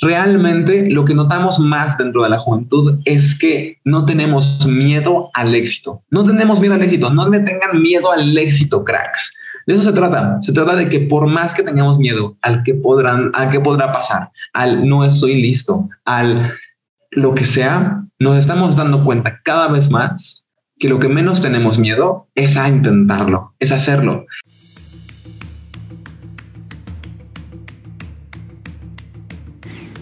realmente lo que notamos más dentro de la juventud es que no tenemos miedo al éxito. No tenemos miedo al éxito. No le tengan miedo al éxito, cracks. De eso se trata. Se trata de que por más que tengamos miedo al que podrán, al que podrá pasar, al no estoy listo, al lo que sea, nos estamos dando cuenta cada vez más que lo que menos tenemos miedo es a intentarlo, es hacerlo.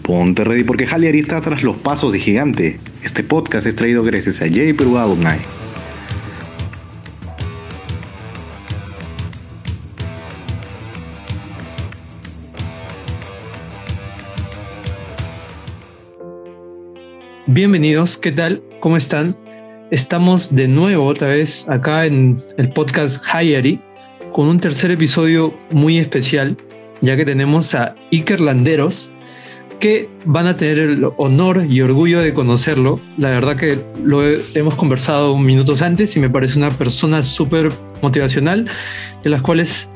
Ponte ready porque Haliari está tras los pasos de gigante. Este podcast es traído gracias a J. Perú Alumni. Bienvenidos, ¿qué tal? ¿Cómo están? Estamos de nuevo otra vez acá en el podcast Hayari con un tercer episodio muy especial, ya que tenemos a Iker Landeros, que van a tener el honor y orgullo de conocerlo. La verdad que lo hemos conversado minutos antes y me parece una persona súper motivacional, de las cuales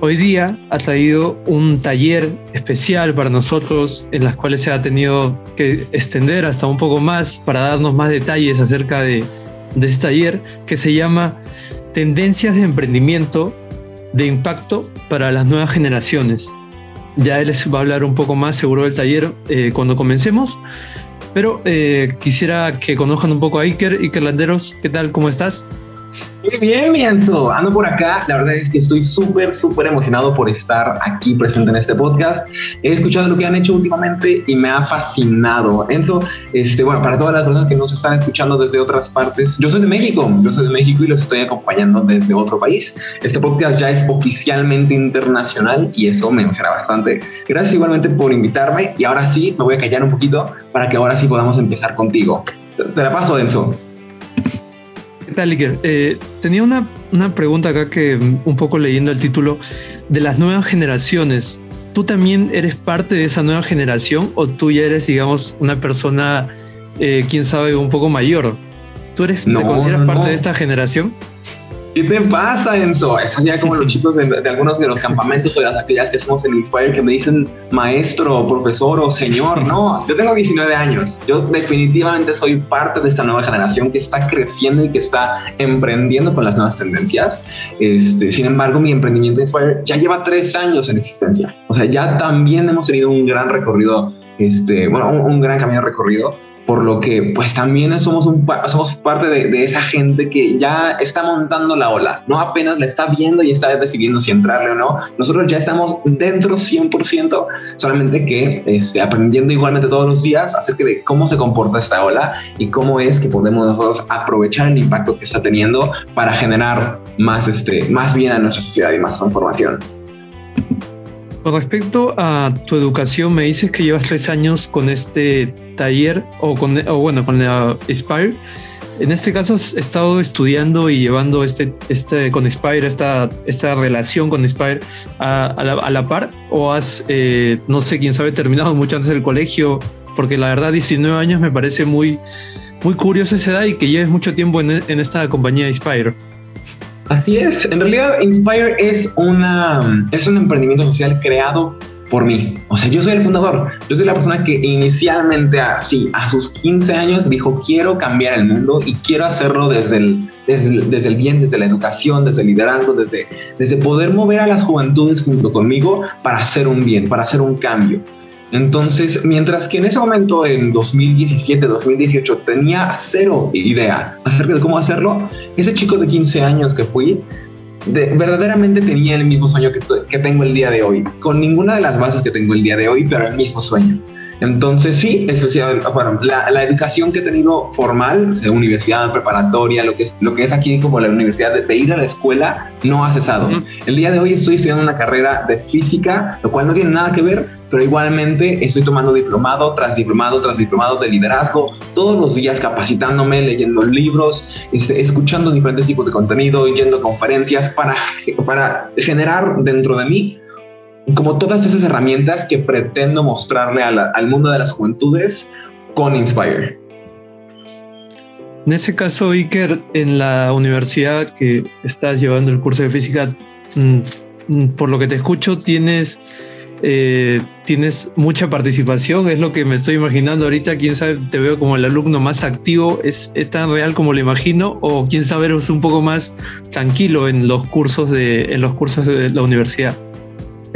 hoy día ha traído un taller especial para nosotros en las cuales se ha tenido que extender hasta un poco más para darnos más detalles acerca de, de este taller que se llama Tendencias de Emprendimiento de Impacto para las Nuevas Generaciones. Ya él les va a hablar un poco más seguro del taller eh, cuando comencemos, pero eh, quisiera que conozcan un poco a Iker. Iker Landeros, ¿qué tal? ¿Cómo estás? Muy bien, mi. Ando por acá. La verdad es que estoy súper, súper emocionado por estar aquí presente en este podcast. He escuchado lo que han hecho últimamente y me ha fascinado. Enzo, este, bueno, para todas las personas que nos están escuchando desde otras partes, yo soy de México. Yo soy de México y los estoy acompañando desde otro país. Este podcast ya es oficialmente internacional y eso me emociona bastante. Gracias igualmente por invitarme y ahora sí me voy a callar un poquito para que ahora sí podamos empezar contigo. Te la paso, Enzo. ¿Qué tal, Iker? Eh, tenía una, una pregunta acá que un poco leyendo el título de las nuevas generaciones. ¿Tú también eres parte de esa nueva generación o tú ya eres, digamos, una persona, eh, quién sabe, un poco mayor? ¿Tú eres, te consideras parte de esta generación? ¿Qué te pasa, Enzo? Es ya como los chicos de, algunos de los campamentos o de las actividades que hacemos en Inspire que me dicen maestro, profesor o señor. No, yo tengo 19 años. Yo definitivamente soy parte de esta nueva generación que está creciendo y que está emprendiendo con las nuevas tendencias. Este, sin embargo, mi emprendimiento Inspire ya lleva tres años en existencia. O sea, ya también hemos tenido un gran recorrido, este, bueno, un, un gran camino recorrido por lo que pues también somos, un, somos parte de, esa gente que ya está montando la ola, no apenas la está viendo y está decidiendo si entrarle o no, nosotros ya estamos dentro 100%, solamente que este, aprendiendo igualmente todos los días acerca de cómo se comporta esta ola y cómo es que podemos nosotros aprovechar el impacto que está teniendo para generar más, este, más bien a nuestra sociedad y más transformación. Con respecto a tu educación, me dices que llevas tres años con este taller o, con, o bueno, con la Inspire. En este caso, ¿has estado estudiando y llevando este, este con Inspire, esta, esta relación con Inspire a, a, la, par? ¿O has, eh, no sé, quién sabe, terminado mucho antes del colegio? Porque la verdad, 19 años me parece muy, muy curioso esa edad y que lleves mucho tiempo en, en esta compañía Inspire. Así es, en realidad Inspire es, una, es un emprendimiento social creado por mí. O sea, yo soy el fundador. Yo soy la persona que inicialmente, así, a sus 15 años, dijo, quiero cambiar el mundo y quiero hacerlo desde el, desde desde el bien, desde la educación, desde el liderazgo, desde, desde poder mover a las juventudes junto conmigo para hacer un bien, para hacer un cambio. Entonces, mientras que en ese momento, en 2017, 2018, tenía cero idea acerca de cómo hacerlo, ese chico de 15 años que fui, verdaderamente tenía el mismo sueño que, que tengo el día de hoy, con ninguna de las bases que tengo el día de hoy, pero el mismo sueño. Entonces sí, especialmente, bueno, la, la, educación que he tenido formal, de universidad, preparatoria, lo que es, lo que es aquí como la universidad, de, ir a la escuela, no ha cesado. El día de hoy estoy estudiando una carrera de física, lo cual no tiene nada que ver, pero igualmente estoy tomando diplomado tras diplomado tras diplomado de liderazgo, todos los días capacitándome, leyendo libros, este, escuchando diferentes tipos de contenido, yendo a conferencias para, para generar dentro de mí como todas esas herramientas que pretendo mostrarle al mundo de las juventudes con Inspire. En ese caso, Iker, en la universidad que estás llevando el curso de física, mm, mm, por lo que te escucho, tienes eh, tienes mucha participación, es lo que me estoy imaginando ahorita, quién sabe, te veo como el alumno más activo, ¿es, es tan real como lo imagino? O quién sabe, eres un poco más tranquilo en los cursos de, en los cursos de la universidad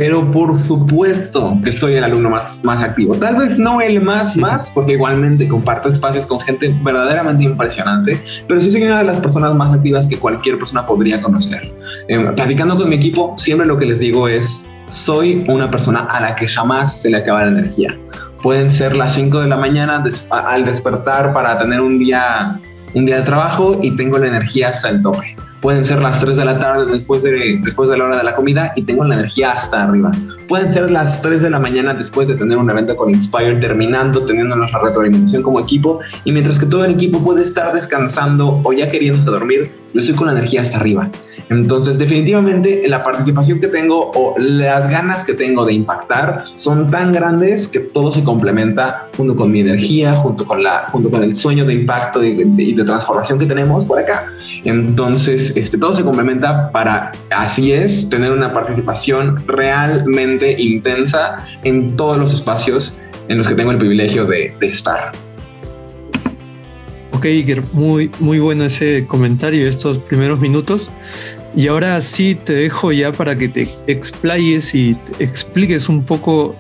pero por supuesto que soy el alumno más, más activo. Tal vez no el más, más, porque igualmente comparto espacios con gente verdaderamente impresionante, pero sí soy una de las personas más activas que cualquier persona podría conocer. Eh, platicando con mi equipo, siempre lo que les digo es, soy una persona a la que jamás se le acaba la energía. Pueden ser las 5 de la mañana al despertar para tener un día, un día de trabajo y tengo la energía hasta el tope Pueden ser las 3 de la tarde después de, después de la hora de la comida y tengo la energía hasta arriba. Pueden ser las 3 de la mañana después de tener un evento con Inspire, terminando, teniendo nuestra retroalimentación como equipo. Y mientras que todo el equipo puede estar descansando o ya queriendo dormir, yo estoy con la energía hasta arriba. Entonces, definitivamente la participación que tengo o las ganas que tengo de impactar son tan grandes que todo se complementa junto con mi energía, junto con, la, junto con el sueño de impacto y de transformación que tenemos por acá. Entonces, este, todo se complementa para, así es, tener una participación realmente intensa en todos los espacios en los que tengo el privilegio de, estar. Ok, Iker, muy, muy bueno ese comentario, estos primeros minutos. Y ahora sí te dejo ya para que te explayes y expliques un poco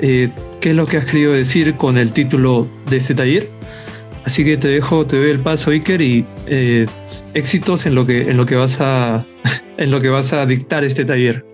eh, qué es lo que has querido decir con el título de este taller. Así que te dejo, te doy el paso, Iker, y eh, éxitos en lo que en lo que vas a en lo que vas a dictar este taller.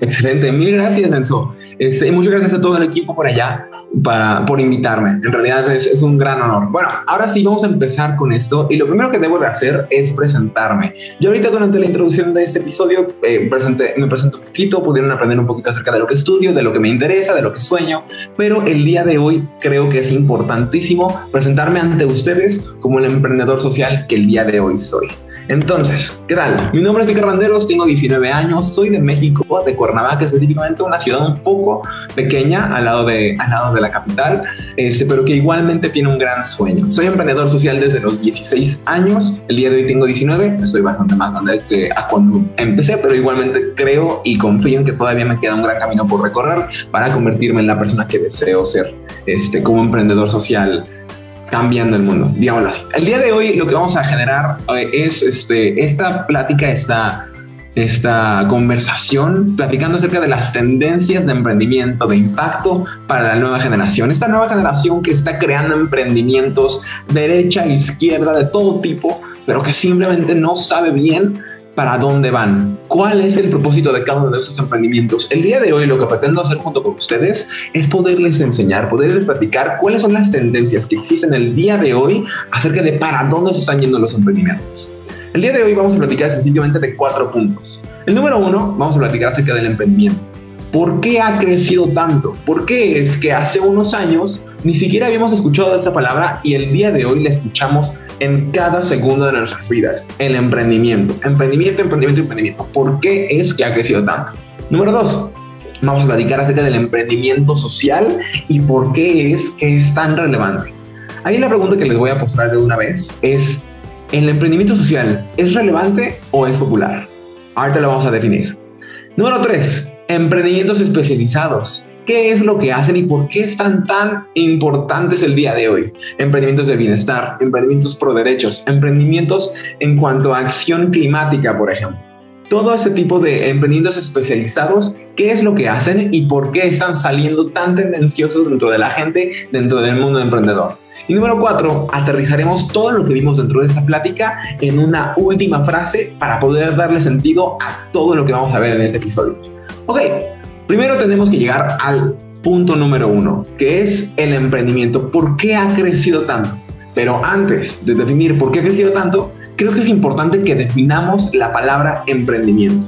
Excelente, mil gracias, Enzo. Este, muchas gracias a todo el equipo por allá para, por invitarme. En realidad es, es, un gran honor. Bueno, ahora sí vamos a empezar con esto y lo primero que debo de hacer es presentarme. Yo ahorita durante la introducción de este episodio eh, presenté, me presento un poquito, pudieron aprender un poquito acerca de lo que estudio, de lo que me interesa, de lo que sueño, pero el día de hoy creo que es importantísimo presentarme ante ustedes como el emprendedor social que el día de hoy soy. Entonces, ¿qué tal? Mi nombre es Iker Banderos, tengo 19 años, soy de México, de Cuernavaca específicamente, una ciudad un poco pequeña al lado de, al lado de la capital, este, pero que igualmente tiene un gran sueño. Soy emprendedor social desde los 16 años, el día de hoy tengo 19, estoy bastante más grande que a cuando empecé, pero igualmente creo y confío en que todavía me queda un gran camino por recorrer para convertirme en la persona que deseo ser este, como emprendedor social cambiando el mundo, digámoslo así. El día de hoy lo que vamos a generar eh, es este, esta plática, esta, esta conversación, platicando acerca de las tendencias de emprendimiento, de impacto para la nueva generación. Esta nueva generación que está creando emprendimientos derecha, izquierda, de todo tipo, pero que simplemente no sabe bien para dónde van, cuál es el propósito de cada uno de esos emprendimientos. El día de hoy lo que pretendo hacer junto con ustedes es poderles enseñar, poderles platicar cuáles son las tendencias que existen el día de hoy acerca de para dónde se están yendo los emprendimientos. El día de hoy vamos a platicar sencillamente de cuatro puntos. El número uno, vamos a platicar acerca del emprendimiento. ¿Por qué ha crecido tanto? ¿Por qué es que hace unos años ni siquiera habíamos escuchado esta palabra y el día de hoy la escuchamos en cada segundo de nuestras vidas. El emprendimiento. Emprendimiento, emprendimiento, emprendimiento. ¿Por qué es que ha crecido tanto? Número dos, vamos a platicar acerca del emprendimiento social y por qué es que es tan relevante. Ahí la pregunta que les voy a postrar de una vez es, ¿el emprendimiento social es relevante o es popular? Ahorita lo vamos a definir. Número tres, emprendimientos especializados. ¿Qué es lo que hacen y por qué están tan importantes el día de hoy? Emprendimientos de bienestar, emprendimientos pro derechos, emprendimientos en cuanto a acción climática, por ejemplo. Todo ese tipo de emprendimientos especializados, ¿qué es lo que hacen y por qué están saliendo tan tendenciosos dentro de la gente, dentro del mundo emprendedor? Y número cuatro, aterrizaremos todo lo que vimos dentro de esta plática en una última frase para poder darle sentido a todo lo que vamos a ver en este episodio. Ok, Primero tenemos que llegar al punto número uno, que es el emprendimiento. ¿Por qué ha crecido tanto? Pero antes de definir por qué ha crecido tanto, creo que es importante que definamos la palabra emprendimiento.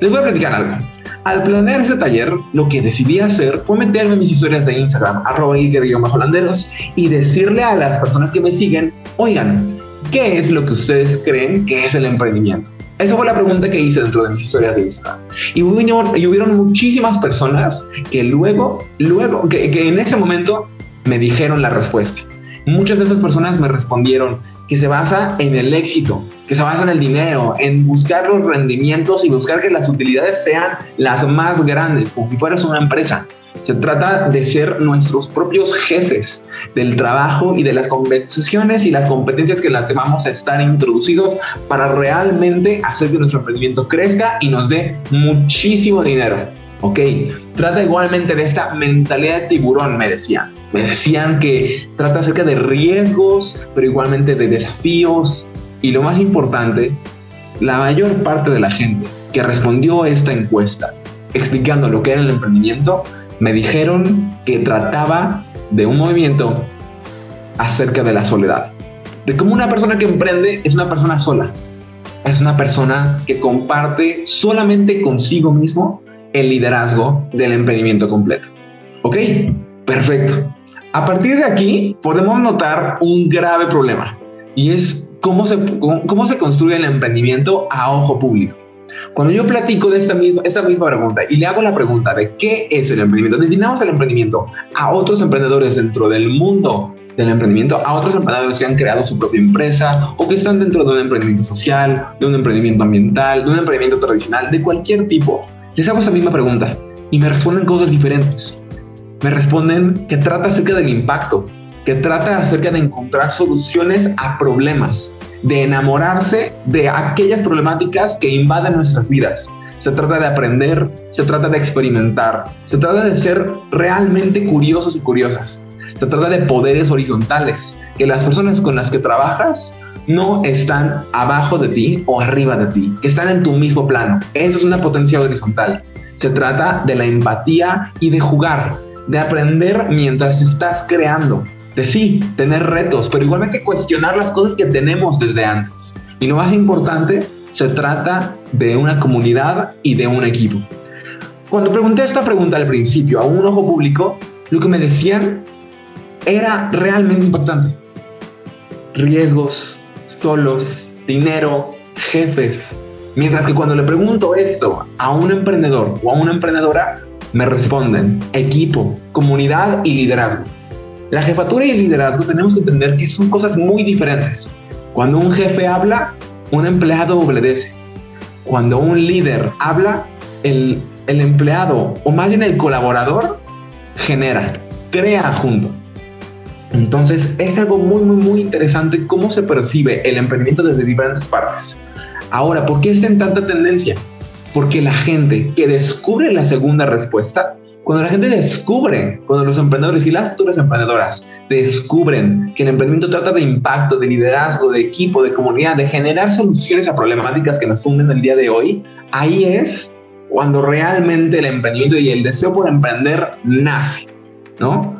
Les voy a platicar algo. Al planear ese taller, lo que decidí hacer fue meterme en mis historias de Instagram, arroba holanderos, y decirle a las personas que me siguen, oigan, ¿qué es lo que ustedes creen que es el emprendimiento? Esa fue la pregunta que hice dentro de mis historias de Instagram. Y, hubieron, muchísimas personas que luego, luego, que en ese momento me dijeron la respuesta. Muchas de esas personas me respondieron que se basa en el éxito, que se basa en el dinero, en buscar los rendimientos y buscar que las utilidades sean las más grandes, como si fueras una empresa. Se trata de ser nuestros propios jefes del trabajo y de las conversaciones y las competencias que las que vamos a estar introducidos para realmente hacer que nuestro emprendimiento crezca y nos dé muchísimo dinero. Ok, trata igualmente de esta mentalidad de tiburón, me decían. Me decían que trata acerca de riesgos, pero igualmente de desafíos. Y lo más importante, la mayor parte de la gente que respondió a esta encuesta explicando lo que era el emprendimiento, me dijeron que trataba de un movimiento acerca de la soledad. De cómo una persona que emprende es una persona sola. Es una persona que comparte solamente consigo mismo el liderazgo del emprendimiento completo. ¿Ok? Perfecto. A partir de aquí podemos notar un grave problema y es cómo se, cómo se construye el emprendimiento a ojo público. Cuando yo platico de esta misma, esta misma pregunta y le hago la pregunta de qué es el emprendimiento, definamos el emprendimiento a otros emprendedores dentro del mundo del emprendimiento, a otros emprendedores que han creado su propia empresa o que están dentro de un emprendimiento social, de un emprendimiento ambiental, de un emprendimiento tradicional, de cualquier tipo. Les hago esa misma pregunta y me responden cosas diferentes. Me responden que trata acerca del impacto, que trata acerca de encontrar soluciones a problemas, de enamorarse de aquellas problemáticas que invaden nuestras vidas. Se trata de aprender, se trata de experimentar, se trata de ser realmente curiosos y curiosas. Se trata de poderes horizontales, que las personas con las que trabajas no están abajo de ti o arriba de ti, que están en tu mismo plano. Eso es una potencia horizontal. Se trata de la empatía y de jugar, de aprender mientras estás creando, de sí, tener retos, pero igualmente cuestionar las cosas que tenemos desde antes. Y lo más importante, se trata de una comunidad y de un equipo. Cuando pregunté esta pregunta al principio a un ojo público, lo que me decían era realmente impactante. Riesgos, solos, dinero, jefes. Mientras que cuando le pregunto esto a un emprendedor o a una emprendedora, me responden equipo, comunidad y liderazgo. La jefatura y el liderazgo tenemos que entender que son cosas muy diferentes. Cuando un jefe habla, un empleado obedece. Cuando un líder habla, el, el empleado o más bien el colaborador genera, crea junto. Entonces es algo muy, muy, muy interesante cómo se percibe el emprendimiento desde diferentes partes. Ahora, ¿por qué está en tanta tendencia? Porque la gente que descubre la segunda respuesta cuando la gente descubre, cuando los emprendedores y las futuras emprendedoras descubren que el emprendimiento trata de impacto, de liderazgo, de equipo, de comunidad, de generar soluciones a problemáticas que nos unen el día de hoy, ahí es cuando realmente el emprendimiento y el deseo por emprender nace, ¿no?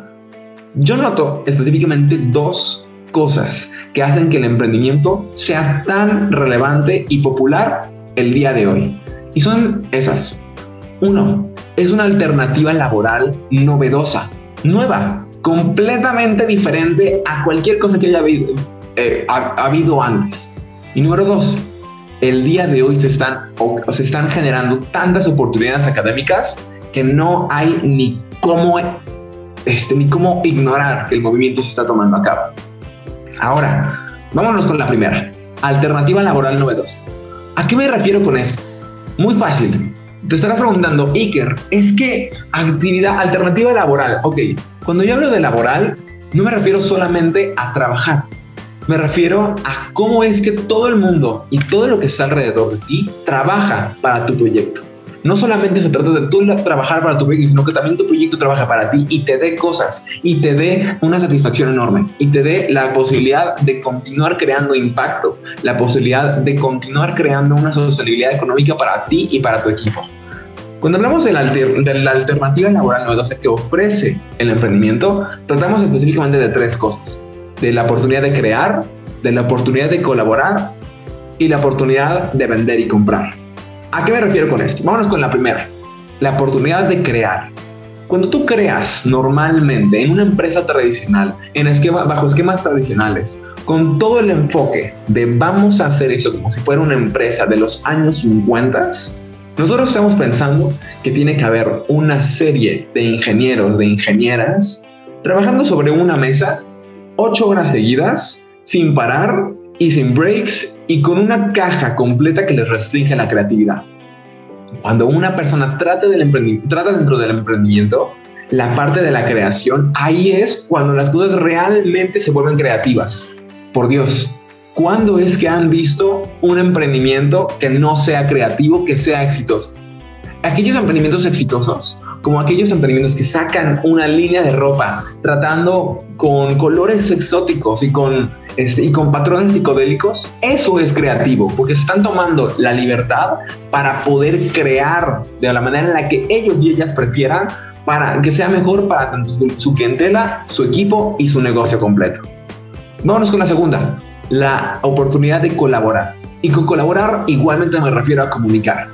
Yo noto específicamente dos cosas que hacen que el emprendimiento sea tan relevante y popular el día de hoy. Y son esas. Uno, es una alternativa laboral novedosa, nueva, completamente diferente a cualquier cosa que haya habido, eh, habido antes. Y número dos, el día de hoy se están, se están generando tantas oportunidades académicas que no hay ni cómo, este, ni cómo ignorar que el movimiento se está tomando a cabo. Ahora, vámonos con la primera, alternativa laboral novedosa. ¿A qué me refiero con esto? Muy fácil. Te estarás preguntando, Iker, es que actividad alternativa laboral. Ok, cuando yo hablo de laboral, no me refiero solamente a trabajar. Me refiero a cómo es que todo el mundo y todo lo que está alrededor de ti trabaja para tu proyecto. No solamente se trata de tú trabajar para tu proyecto, sino que también tu proyecto trabaja para ti y te dé cosas y te dé una satisfacción enorme y te dé la posibilidad de continuar creando impacto, la posibilidad de continuar creando una sostenibilidad económica para ti y para tu equipo. Cuando hablamos de la, alternativa laboral novedosa que ofrece el emprendimiento, tratamos específicamente de tres cosas. De la oportunidad de crear, de la oportunidad de colaborar y la oportunidad de vender y comprar. ¿A qué me refiero con esto? Vámonos con la primera, la oportunidad de crear. Cuando tú creas normalmente en una empresa tradicional, en esquema, bajo esquemas tradicionales, con todo el enfoque de vamos a hacer eso como si fuera una empresa de los años 50, nosotros estamos pensando que tiene que haber una serie de ingenieros, de ingenieras, trabajando sobre una mesa ocho horas seguidas, sin parar y sin breaks y con una caja completa que les restringe la creatividad. Cuando una persona trata, dentro del emprendimiento, la parte de la creación, ahí es cuando las cosas realmente se vuelven creativas. Por Dios, ¿cuándo es que han visto un emprendimiento que no sea creativo, que sea exitoso? Aquellos emprendimientos exitosos, como aquellos emprendimientos que sacan una línea de ropa tratando con colores exóticos y con, este, y con patrones psicodélicos, eso es creativo, porque se están tomando la libertad para poder crear de la manera en la que ellos y ellas prefieran para que sea mejor para tanto su clientela, su equipo y su negocio completo. Vámonos con la segunda, la oportunidad de colaborar. Y con colaborar igualmente me refiero a comunicar.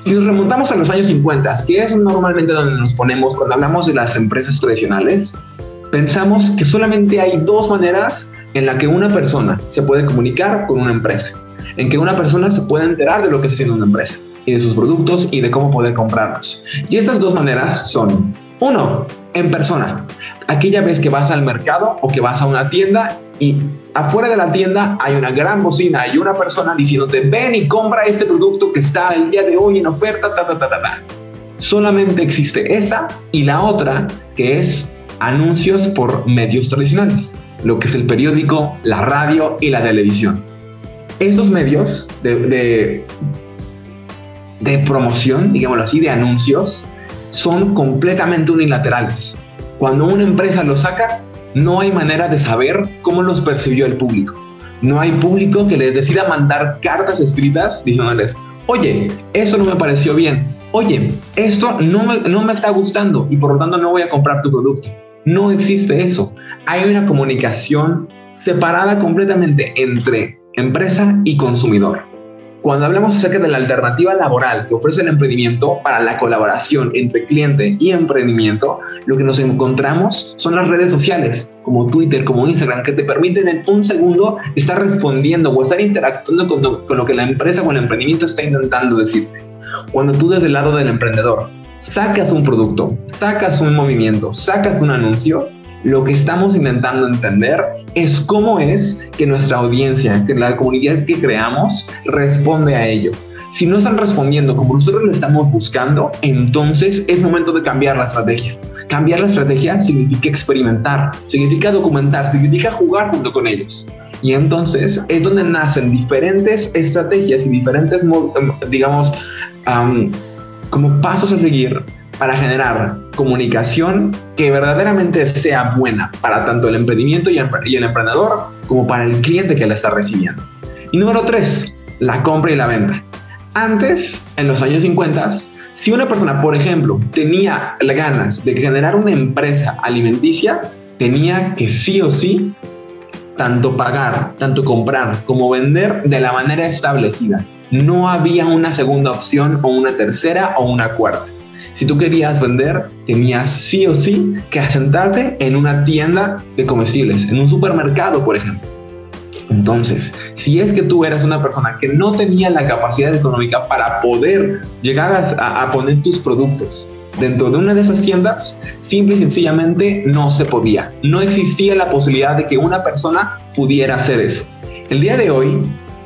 Si nos remontamos a los años 50, que es normalmente donde nos ponemos cuando hablamos de las empresas tradicionales, pensamos que solamente hay dos maneras en la que una persona se puede comunicar con una empresa, en que una persona se puede enterar de lo que está haciendo una empresa y de sus productos y de cómo poder comprarlos. Y estas dos maneras son, uno, en persona, aquella vez que vas al mercado o que vas a una tienda y afuera de la tienda hay una gran bocina y una persona diciéndote ven y compra este producto que está el día de hoy en oferta, ta, ta, ta, ta, ta. Solamente existe esa y la otra que es anuncios por medios tradicionales, lo que es el periódico, la radio y la televisión. Estos medios de, de, de promoción, digámoslo así, de anuncios, son completamente unilaterales. Cuando una empresa lo saca, no hay manera de saber cómo los percibió el público. No hay público que les decida mandar cartas escritas diciéndoles, oye, eso no me pareció bien, oye, esto no me, no me está gustando y por lo tanto no voy a comprar tu producto. No existe eso. Hay una comunicación separada completamente entre empresa y consumidor. Cuando hablamos acerca de la alternativa laboral que ofrece el emprendimiento para la colaboración entre cliente y emprendimiento, lo que nos encontramos son las redes sociales como Twitter, como Instagram, que te permiten en un segundo estar respondiendo o estar interactuando con lo, con lo que la empresa o el emprendimiento está intentando decirte. Cuando tú desde el lado del emprendedor sacas un producto, sacas un movimiento, sacas un anuncio, lo que estamos intentando entender es cómo es que nuestra audiencia, que la comunidad que creamos, responde a ello. Si no están respondiendo como nosotros lo estamos buscando, entonces es momento de cambiar la estrategia. Cambiar la estrategia significa experimentar, significa documentar, significa jugar junto con ellos. Y entonces es donde nacen diferentes estrategias y diferentes, digamos, um, como pasos a seguir para generar comunicación que verdaderamente sea buena para tanto el emprendimiento y el emprendedor como para el cliente que la está recibiendo. Y número tres, la compra y la venta. Antes, en los años 50, si una persona, por ejemplo, tenía ganas de generar una empresa alimenticia, tenía que sí o sí tanto pagar, tanto comprar como vender de la manera establecida. No había una segunda opción o una tercera o una cuarta. Si tú querías vender, tenías sí o sí que asentarte en una tienda de comestibles, en un supermercado, por ejemplo. Entonces, si es que tú eras una persona que no tenía la capacidad económica para poder llegar a, a, poner tus productos dentro de una de esas tiendas, simple y sencillamente no se podía. No existía la posibilidad de que una persona pudiera hacer eso. El día de hoy,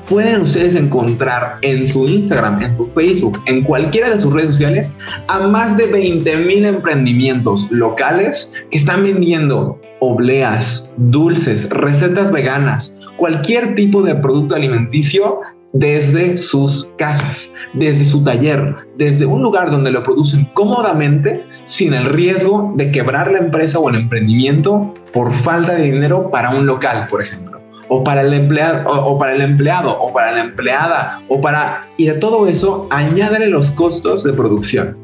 pueden ustedes encontrar en su Instagram, en su Facebook, en cualquiera de sus redes sociales, a más de 20 mil emprendimientos locales que están vendiendo obleas, dulces, recetas veganas, cualquier tipo de producto alimenticio desde sus casas, desde su taller, desde un lugar donde lo producen cómodamente sin el riesgo de quebrar la empresa o el emprendimiento por falta de dinero para un local, por ejemplo o para el empleado o, para el empleado o para la empleada o para y a todo eso añádele los costos de producción.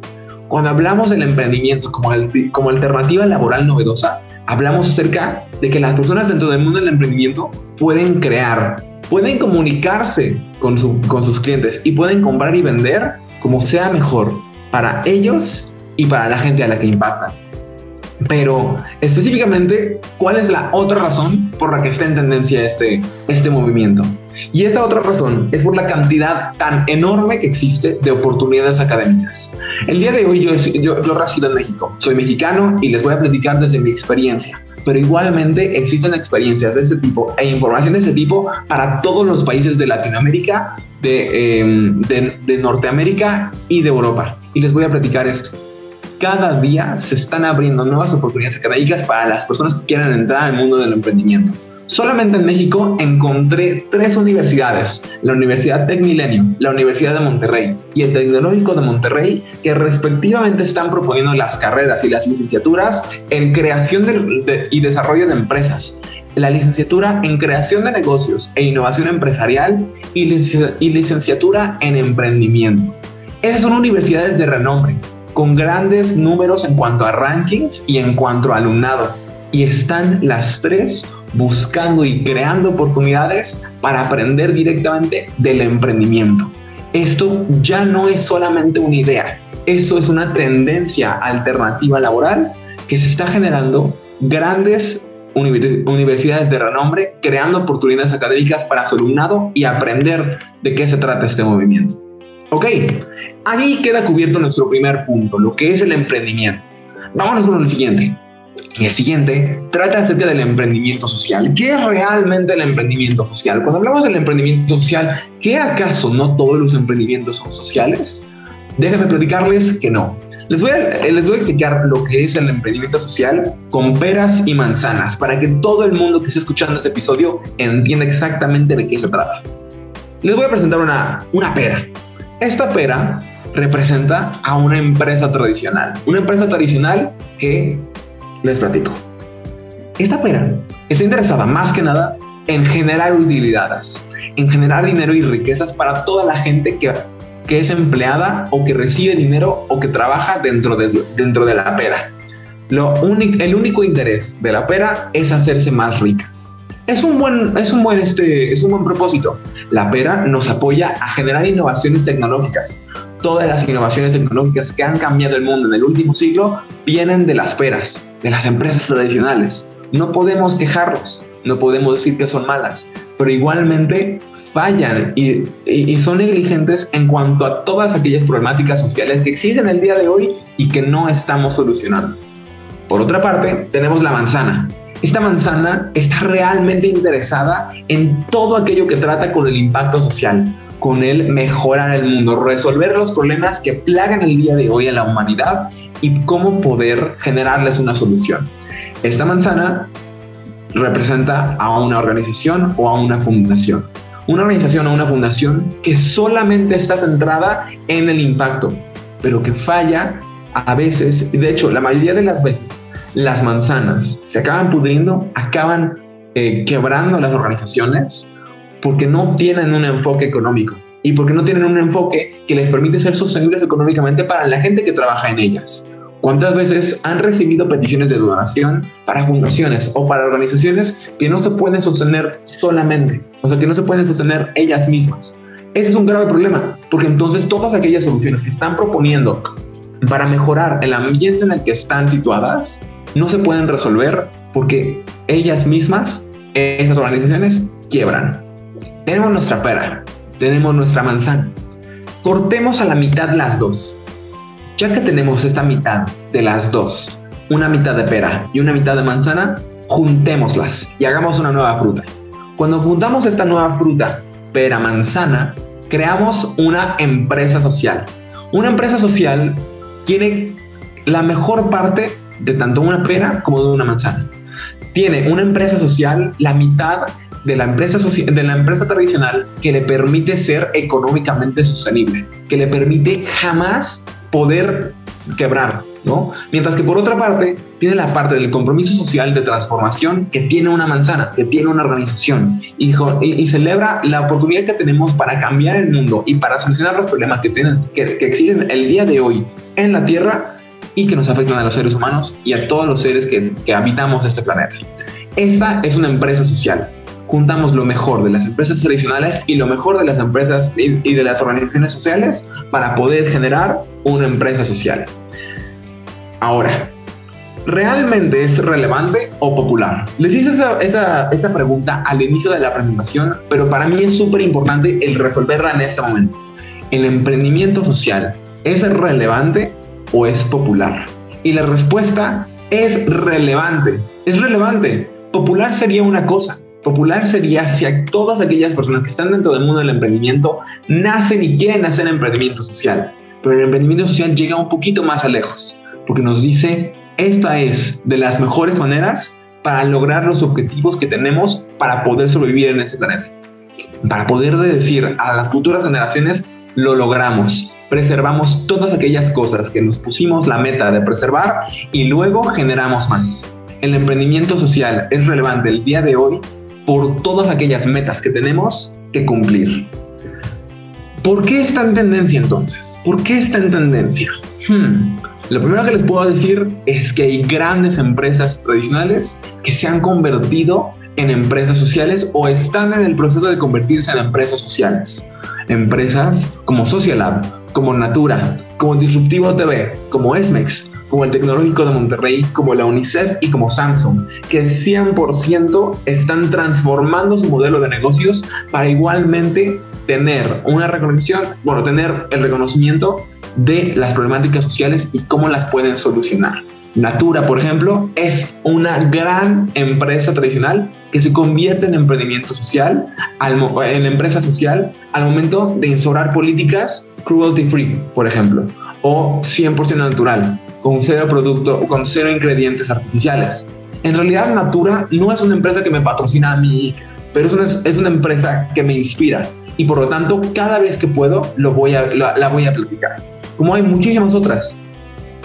Cuando hablamos del emprendimiento como, como alternativa laboral novedosa, hablamos acerca de que las personas dentro del mundo del emprendimiento pueden crear, pueden comunicarse con, su, con sus clientes y pueden comprar y vender como sea mejor para ellos y para la gente a la que impactan. Pero específicamente, ¿cuál es la otra razón por la que está en tendencia este, este movimiento? Y esa otra razón es por la cantidad tan enorme que existe de oportunidades académicas. El día de hoy yo, yo, yo resido en México, soy mexicano y les voy a platicar desde mi experiencia. pero igualmente existen experiencias de ese tipo e información de ese tipo para todos los países de Latinoamérica, de, em, de, de Norteamérica y de Europa. Y les voy a platicar esto cada día se están abriendo nuevas oportunidades académicas para las personas que quieran entrar al mundo del emprendimiento. Solamente en México encontré tres universidades, la Universidad Tecmilenio, la Universidad de Monterrey y el Tecnológico de Monterrey, que respectivamente están proponiendo las carreras y las licenciaturas en creación y desarrollo de empresas, la licenciatura en creación de negocios e innovación empresarial y, licenciatura en emprendimiento. Esas son universidades de renombre, con grandes números en cuanto a rankings y en cuanto a alumnado. Y están las tres buscando y creando oportunidades para aprender directamente del emprendimiento. Esto ya no es solamente una idea, esto es una tendencia alternativa laboral que se está generando grandes universidades de renombre creando oportunidades académicas para su alumnado y aprender de qué se trata este movimiento. Ok, ahí queda cubierto nuestro primer punto, lo que es el emprendimiento. Vámonos con el siguiente. Y el siguiente trata acerca del emprendimiento social. ¿Qué es realmente el emprendimiento social? Cuando hablamos del emprendimiento social, ¿qué acaso no todos los emprendimientos son sociales? Déjenme platicarles que no. Les voy, a, les voy a explicar lo que es el emprendimiento social con peras y manzanas para que todo el mundo que esté escuchando este episodio entienda exactamente de qué se trata. Les voy a presentar una, una pera. Esta pera representa a una empresa tradicional. Una empresa tradicional que les platico. Esta pera está interesada más que nada en generar utilidades, en generar dinero y riquezas para toda la gente que, que es empleada o que recibe dinero o que trabaja dentro de, dentro de la pera. Lo único, el único interés de la pera es hacerse más rica. Es un buen, es un buen, este, es un buen propósito. La pera nos apoya a generar innovaciones tecnológicas. Todas las innovaciones tecnológicas que han cambiado el mundo en el último siglo vienen de las peras de las empresas tradicionales. No podemos quejarnos, no podemos decir que son malas, pero igualmente fallan y, son negligentes en cuanto a todas aquellas problemáticas sociales que existen el día de hoy y que no estamos solucionando. Por otra parte, tenemos la manzana. Esta manzana está realmente interesada en todo aquello que trata con el impacto social, con el mejorar el mundo, resolver los problemas que plagan el día de hoy a la humanidad y cómo poder generarles una solución. Esta manzana representa a una organización o a una fundación. Una organización o una fundación que solamente está centrada en el impacto, pero que falla a veces, de hecho la mayoría de las veces, las manzanas se acaban pudriendo, acaban eh, quebrando las organizaciones porque no tienen un enfoque económico y porque no tienen un enfoque que les permite ser sostenibles económicamente para la gente que trabaja en ellas. ¿Cuántas veces han recibido peticiones de donación para fundaciones o para organizaciones que no se pueden sostener solamente, o sea, que no se pueden sostener ellas mismas? Ese es un grave problema, porque entonces todas aquellas soluciones que están proponiendo para mejorar el ambiente en el que están situadas no se pueden resolver porque ellas mismas, estas organizaciones, quiebran. Tenemos nuestra pera, tenemos nuestra manzana. Cortemos a la mitad las dos. Ya que tenemos esta mitad de las dos, una mitad de pera y una mitad de manzana, juntémoslas y hagamos una nueva fruta. Cuando juntamos esta nueva fruta, pera, manzana, creamos una empresa social. Una empresa social tiene la mejor parte de tanto una pera como de una manzana. Tiene una empresa social la mitad de la empresa de la empresa tradicional que le permite ser económicamente sostenible, que le permite jamás poder quebrar, ¿no? Mientras que por otra parte tiene la parte del compromiso social de transformación que tiene una manzana, que tiene una organización y, y, celebra la oportunidad que tenemos para cambiar el mundo y para solucionar los problemas que, tienen, que, que existen el día de hoy en la Tierra y que nos afectan a los seres humanos y a todos los seres que, habitamos este planeta. Esa es una empresa social juntamos lo mejor de las empresas tradicionales y lo mejor de las empresas y de las organizaciones sociales para poder generar una empresa social. Ahora, ¿realmente es relevante o popular? Les hice esa, esa, pregunta al inicio de la presentación, pero para mí es súper importante el resolverla en este momento. ¿El emprendimiento social es relevante o es popular? Y la respuesta es relevante. Es relevante. Popular sería una cosa. Popular sería si todas aquellas personas que están dentro del mundo del emprendimiento nacen y quieren hacer emprendimiento social. Pero el emprendimiento social llega un poquito más a lejos, porque nos dice, esta es de las mejores maneras para lograr los objetivos que tenemos para poder sobrevivir en este planeta. Para poder decir a las futuras generaciones, lo logramos, preservamos todas aquellas cosas que nos pusimos la meta de preservar y luego generamos más. El emprendimiento social es relevante el día de hoy por todas aquellas metas que tenemos que cumplir. ¿Por qué está en tendencia entonces? ¿Por qué está en tendencia? Hmm. Lo primero que les puedo decir es que hay grandes empresas tradicionales que se han convertido en empresas sociales o están en el proceso de convertirse en empresas sociales. Empresas como Socialab, como Natura, como Disruptivo TV, como Esmex, como el Tecnológico de Monterrey, como la UNICEF y como Samsung, que 100% están transformando su modelo de negocios para igualmente tener una reconexión, bueno, tener el reconocimiento de las problemáticas sociales y cómo las pueden solucionar. Natura, por ejemplo, es una gran empresa tradicional que se convierte en emprendimiento social, en empresa social, al momento de instaurar políticas cruelty free, por ejemplo, o 100% natural, con cero producto, con cero ingredientes artificiales. En realidad, Natura no es una empresa que me patrocina a mí, pero es una, es una empresa que me inspira y por lo tanto, cada vez que puedo, lo voy a, la, la voy a platicar. Como hay muchísimas otras.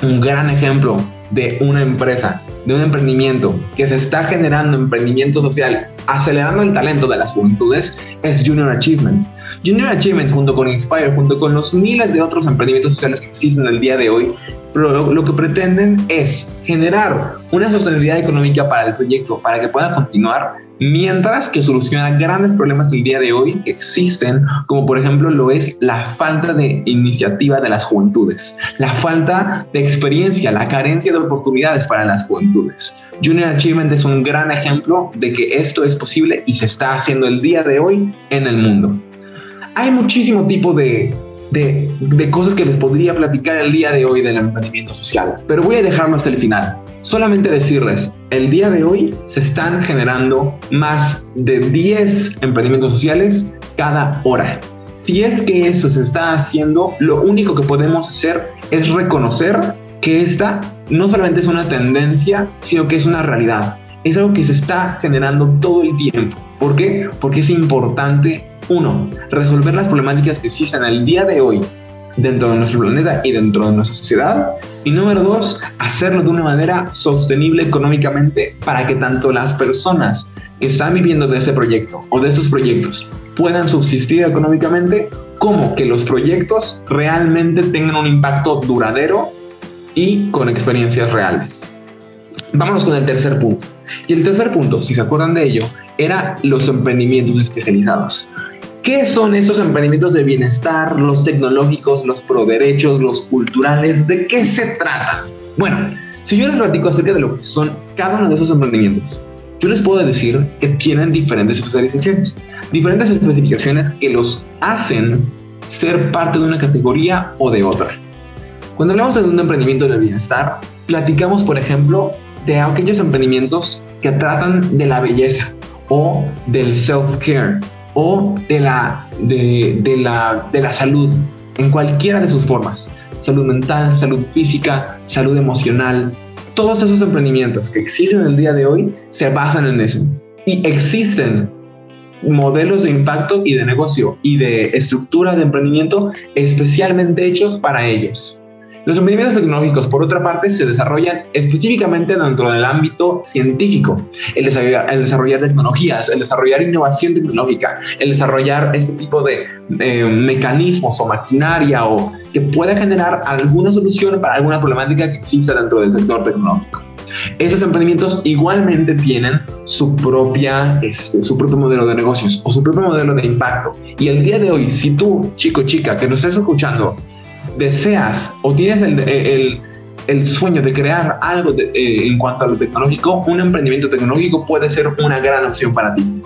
Un gran ejemplo de una empresa, de un emprendimiento que se está generando emprendimiento social, acelerando el talento de las juventudes, es Junior Achievement. Junior Achievement junto con Inspire, junto con los miles de otros emprendimientos sociales que existen el día de hoy, lo, lo, que pretenden es generar una sostenibilidad económica para el proyecto, para que pueda continuar, mientras que soluciona grandes problemas del día de hoy que existen, como por ejemplo lo es la falta de iniciativa de las juventudes, la falta de experiencia, la carencia de oportunidades para las juventudes. Junior Achievement es un gran ejemplo de que esto es posible y se está haciendo el día de hoy en el mundo. Hay muchísimo tipo de, de, cosas que les podría platicar el día de hoy del emprendimiento social, pero voy a dejarlo hasta el final. Solamente decirles, el día de hoy se están generando más de 10 emprendimientos sociales cada hora. Si es que eso se está haciendo, lo único que podemos hacer es reconocer que esta no solamente es una tendencia, sino que es una realidad. Es algo que se está generando todo el tiempo. ¿Por qué? Porque es importante uno, resolver las problemáticas que existen el día de hoy dentro de nuestro planeta y dentro de nuestra sociedad. Y número dos, hacerlo de una manera sostenible económicamente para que tanto las personas que están viviendo de ese proyecto o de estos proyectos puedan subsistir económicamente, como que los proyectos realmente tengan un impacto duradero y con experiencias reales. Vámonos con el tercer punto. Y el tercer punto, si se acuerdan de ello, era los emprendimientos especializados. ¿Qué son estos emprendimientos de bienestar, los tecnológicos, los pro-derechos, los culturales? ¿De qué se trata? Bueno, si yo les platico acerca de lo que son cada uno de esos emprendimientos, yo les puedo decir que tienen diferentes especializaciones, diferentes especificaciones que los hacen ser parte de una categoría o de otra. Cuando hablamos de un emprendimiento de bienestar, platicamos, por ejemplo, de aquellos emprendimientos que tratan de la belleza o del self-care o de la, de, la, de la salud en cualquiera de sus formas. Salud mental, salud física, salud emocional. Todos esos emprendimientos que existen el día de hoy se basan en eso. Y existen modelos de impacto y de negocio y de estructura de emprendimiento especialmente hechos para ellos. Los emprendimientos tecnológicos, por otra parte, se desarrollan específicamente dentro del ámbito científico. El desarrollar, tecnologías, el desarrollar innovación tecnológica, el desarrollar este tipo de mecanismos o maquinaria o que pueda generar alguna solución para alguna problemática que exista dentro del sector tecnológico. Esos emprendimientos igualmente tienen su, propia, este, su propio modelo de negocios o su propio modelo de impacto. Y el día de hoy, si tú, chico, chica, que nos estés escuchando, deseas o tienes el, el, sueño de crear algo eh, en cuanto a lo tecnológico, un emprendimiento tecnológico puede ser una gran opción para ti.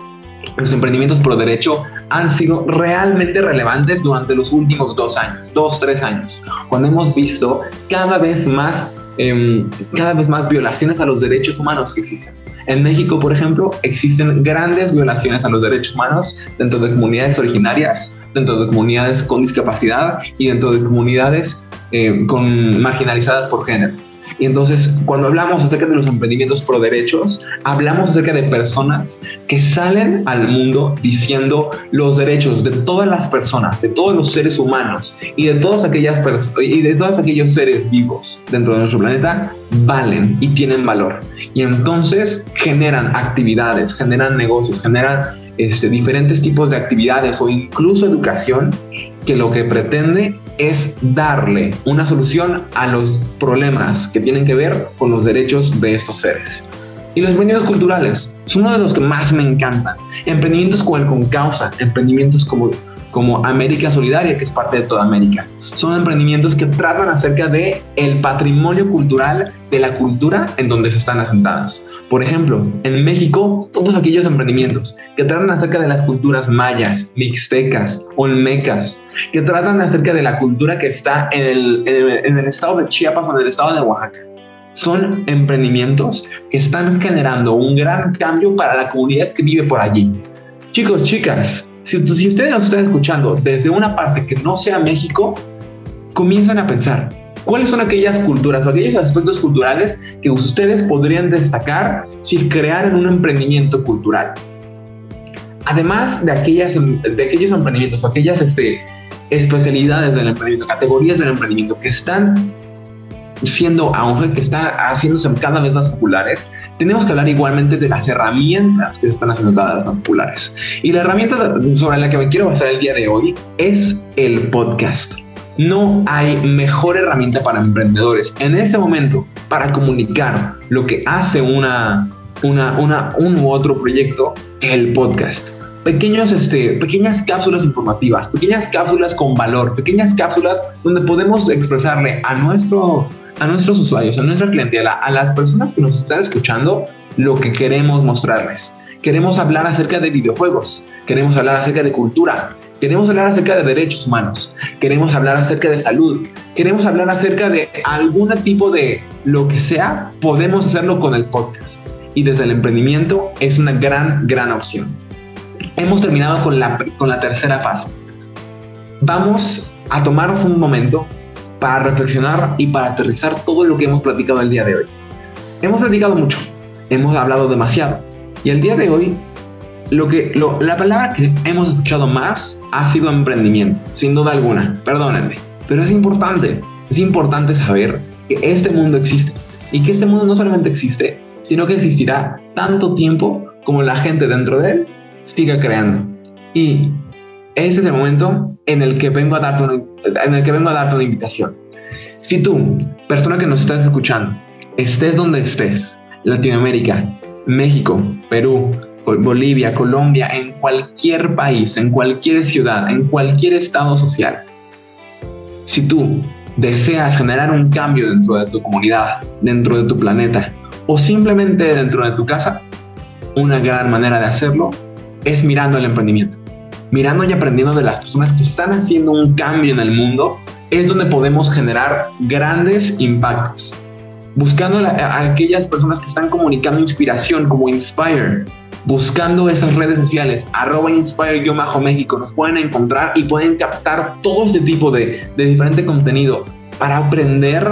Los emprendimientos por derecho han sido realmente relevantes durante los últimos dos años, dos, tres años, cuando hemos visto cada vez más em, cada vez más violaciones a los derechos humanos que existen. En México, por ejemplo, existen grandes violaciones a los derechos humanos dentro de comunidades originarias, dentro de comunidades con discapacidad y dentro de comunidades eh, con marginalizadas por género. Y entonces, cuando hablamos acerca de los emprendimientos pro derechos, hablamos acerca de personas que salen al mundo diciendo los derechos de todas las personas, de todos los seres humanos y de todas aquellas y de todos aquellos seres vivos dentro de nuestro planeta valen y tienen valor. Y entonces generan actividades, generan negocios, generan este, diferentes tipos de actividades o incluso educación que lo que pretende es darle una solución a los problemas que tienen que ver con los derechos de estos seres. Y los emprendimientos culturales son uno de los que más me encantan. Emprendimientos como el Con Causa, emprendimientos como como América Solidaria, que es parte de toda América. Son emprendimientos que tratan acerca de el patrimonio cultural de la cultura en donde se están asentadas. Por ejemplo, en México, todos aquellos emprendimientos que tratan acerca de las culturas mayas, mixtecas, olmecas, que tratan acerca de la cultura que está en el, en el estado de Chiapas o en el estado de Oaxaca. Son emprendimientos que están generando un gran cambio para la comunidad que vive por allí. Chicos, chicas, si, ustedes nos están escuchando desde una parte que no sea México, comienzan a pensar, ¿Cuáles son aquellas culturas o aquellos aspectos culturales que ustedes podrían destacar si crearan un emprendimiento cultural? Además de, aquellas, de aquellos emprendimientos o aquellas este, especialidades del emprendimiento, categorías del emprendimiento que están siendo aún que están haciéndose cada vez más populares, tenemos que hablar igualmente de las herramientas que se están haciendo cada vez más populares. Y la herramienta sobre la que me quiero basar el día de hoy es el podcast. No hay mejor herramienta para emprendedores en este momento para comunicar lo que hace una, una, una, un u otro proyecto que el podcast pequeños, este, pequeñas cápsulas informativas, pequeñas cápsulas con valor, pequeñas cápsulas donde podemos expresarle a nuestro a nuestros usuarios, a nuestra clientela, a las personas que nos están escuchando, lo que queremos mostrarles. Queremos hablar acerca de videojuegos, queremos hablar acerca de cultura, queremos hablar acerca de derechos humanos, queremos hablar acerca de salud, queremos hablar acerca de algún tipo de lo que sea, podemos hacerlo con el podcast. Y desde el emprendimiento es una gran, gran opción. Hemos terminado con la, con la tercera fase. Vamos a tomarnos un momento para reflexionar y para aterrizar todo lo que hemos platicado el día de hoy. Hemos platicado mucho, hemos hablado demasiado y el día de hoy lo que la palabra que hemos escuchado más ha sido emprendimiento, sin duda alguna, perdónenme, pero es importante, es importante saber que este mundo existe y que este mundo no solamente existe, sino que existirá tanto tiempo como la gente dentro de él siga creando. Y ese es el momento en el que vengo a darte una, en el que vengo a darte una invitación. Si tú, persona que nos estás escuchando, estés donde estés, Latinoamérica, México, Perú, Bolivia, Colombia, en cualquier país, en cualquier ciudad, en cualquier estado social, si tú deseas generar un cambio dentro de tu comunidad, dentro de tu planeta o simplemente dentro de tu casa, una gran manera de hacerlo es mirando el emprendimiento mirando y aprendiendo de las personas que están haciendo un cambio en el mundo, es donde podemos generar grandes impactos. Buscando a aquellas personas que están comunicando inspiración como Inspire, buscando esas redes sociales, arroba Inspire-México, nos pueden encontrar y pueden captar todo este tipo de, de diferente contenido para aprender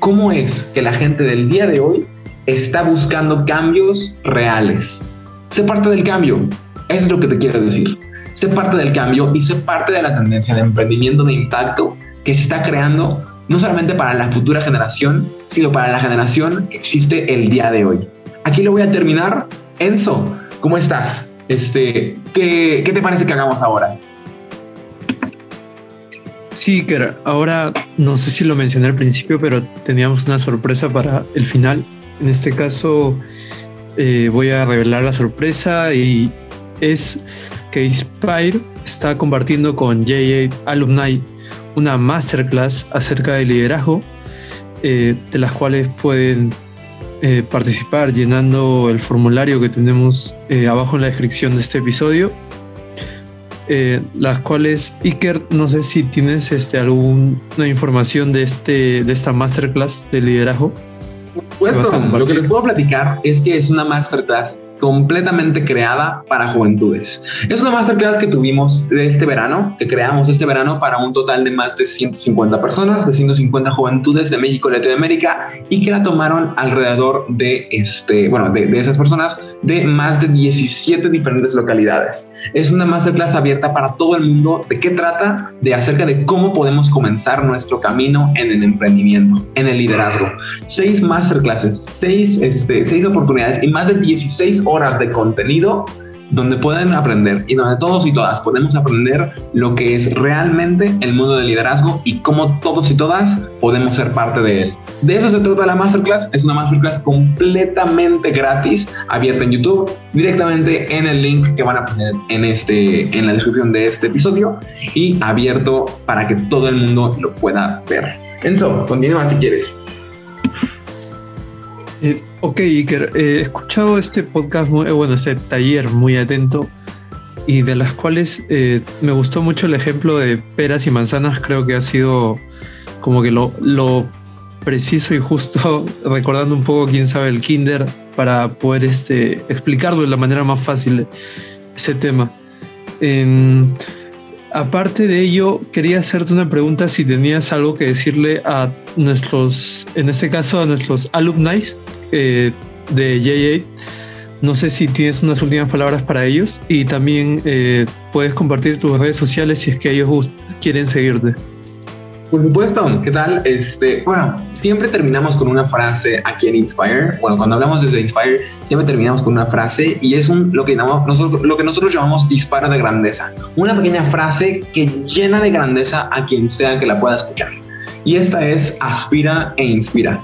cómo es que la gente del día de hoy está buscando cambios reales. Sé parte del cambio, es lo que te quiero decir sé parte del cambio y sé parte de la tendencia de emprendimiento de impacto que se está creando no solamente para la futura generación, sino para la generación que existe el día de hoy. Aquí lo voy a terminar. Enzo, ¿cómo estás? Este, ¿qué, qué te parece que hagamos ahora? Sí, que ahora no sé si lo mencioné al principio, pero teníamos una sorpresa para el final. En este caso, eh, voy a revelar la sorpresa y es que Inspire está compartiendo con JA Alumni una masterclass acerca de liderazgo, eh, de las cuales pueden eh, participar llenando el formulario que tenemos eh, abajo en la descripción de este episodio. las cuales, Iker, no sé si tienes este, alguna información de, este, de esta masterclass de liderazgo. lo que les puedo platicar es que es una masterclass completamente creada para juventudes. Es una masterclass que tuvimos de este verano, que creamos este verano para un total de más de 150 personas, de 150 juventudes de México y Latinoamérica, y que la tomaron alrededor de, este, bueno, de, esas personas de más de 17 diferentes localidades. Es una masterclass abierta para todo el mundo. ¿De qué trata? De acerca de cómo podemos comenzar nuestro camino en el emprendimiento, en el liderazgo. Seis masterclasses, seis, este, seis oportunidades y más de 16 horas de contenido donde pueden aprender y donde todos y todas podemos aprender lo que es realmente el mundo del liderazgo y cómo todos y todas podemos ser parte de él. De eso se trata la masterclass. Es una masterclass completamente gratis, abierta en YouTube, directamente en el link que van a poner en, este, en la descripción de este episodio y abierto para que todo el mundo lo pueda ver. Enzo, continúa si quieres. Eh, ok, Iker, eh, he escuchado este podcast, muy, eh, bueno, este taller muy atento y de las cuales me gustó mucho el ejemplo de peras y manzanas, creo que ha sido como que lo, lo preciso y justo, recordando un poco quién sabe el kinder para poder este, explicarlo de la manera más fácil ese tema. Aparte de ello, quería hacerte una pregunta si tenías algo que decirle a nuestros, en este caso a nuestros alumni eh, de JA. No sé si tienes unas últimas palabras para ellos y también eh, puedes compartir tus redes sociales si es que ellos quieren seguirte. Por supuesto, ¿qué tal? Este, bueno, siempre terminamos con una frase aquí en Inspire. Bueno, cuando hablamos desde Inspire, siempre terminamos con una frase y es un, lo, que nosotros, lo que nosotros llamamos disparo de grandeza. Una pequeña frase que llena de grandeza a quien sea que la pueda escuchar. Y esta es aspira e inspira.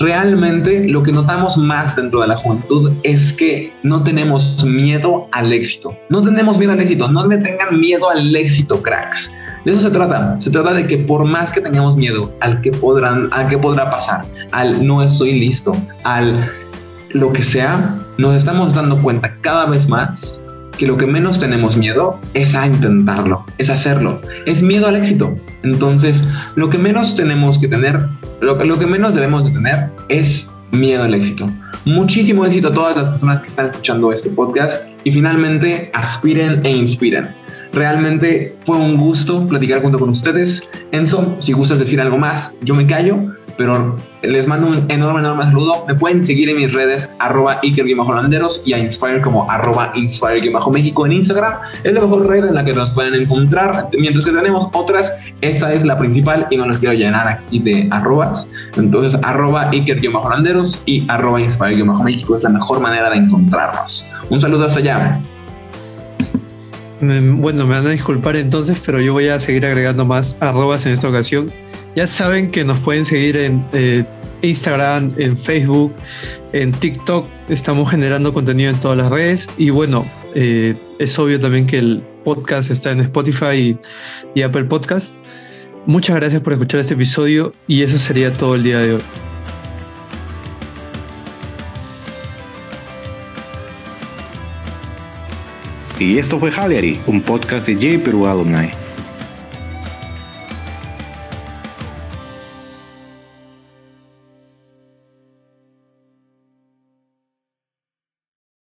Realmente lo que notamos más dentro de la juventud es que no tenemos miedo al éxito. No tenemos miedo al éxito. No le tengan miedo al éxito, cracks de eso se trata. Se trata de que por más que tengamos miedo al que podrán, al que podrá pasar, al no estoy listo, al lo que sea, nos estamos dando cuenta cada vez más que lo que menos tenemos miedo es a intentarlo, es hacerlo, es miedo al éxito. Entonces, lo que menos tenemos que tener, lo, lo que menos debemos de tener es miedo al éxito. Muchísimo éxito a todas las personas que están escuchando este podcast y finalmente aspiren e inspiren. Realmente fue un gusto platicar junto con ustedes. Enzo, si gustas decir algo más, yo me callo, pero les mando un enorme, enorme saludo. Me pueden seguir en mis redes, arroba Iker-holanderos y a Inspire como arroba Inspire-méxico en Instagram. Es la mejor red en la que nos pueden encontrar, mientras que tenemos otras. Esa es la principal y no les quiero llenar aquí de arrobas. Entonces, arroba Iker-holanderos y arroba Inspire-méxico es la mejor manera de encontrarnos. Un saludo hasta allá. Bueno, me van a disculpar entonces, pero yo voy a seguir agregando más arrobas en esta ocasión. Ya saben que nos pueden seguir en eh, Instagram, en Facebook, en TikTok. Estamos generando contenido en todas las redes. Y bueno, eh, es obvio también que el podcast está en Spotify y Apple Podcast. Muchas gracias por escuchar este episodio y eso sería todo el día de hoy. Y esto fue Haleary, un podcast de J Perú Alumni.